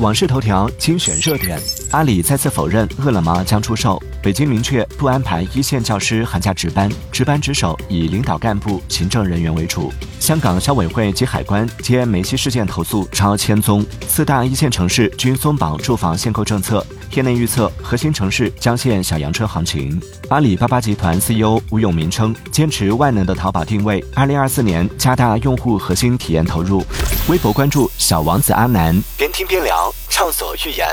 网事头条精选热点：阿里再次否认饿了么将出售。北京明确不安排一线教师寒假值班，值班值守以领导干部、行政人员为主。香港消委会及海关接梅西事件投诉超千宗，四大一线城市均松绑住房限购政策。业内预测，核心城市将现小阳春行情。阿里巴巴集团 CEO 吴永明称，坚持万能的淘宝定位，二零二四年加大用户核心体验投入。微博关注小王子阿南，边听边聊，畅所欲言。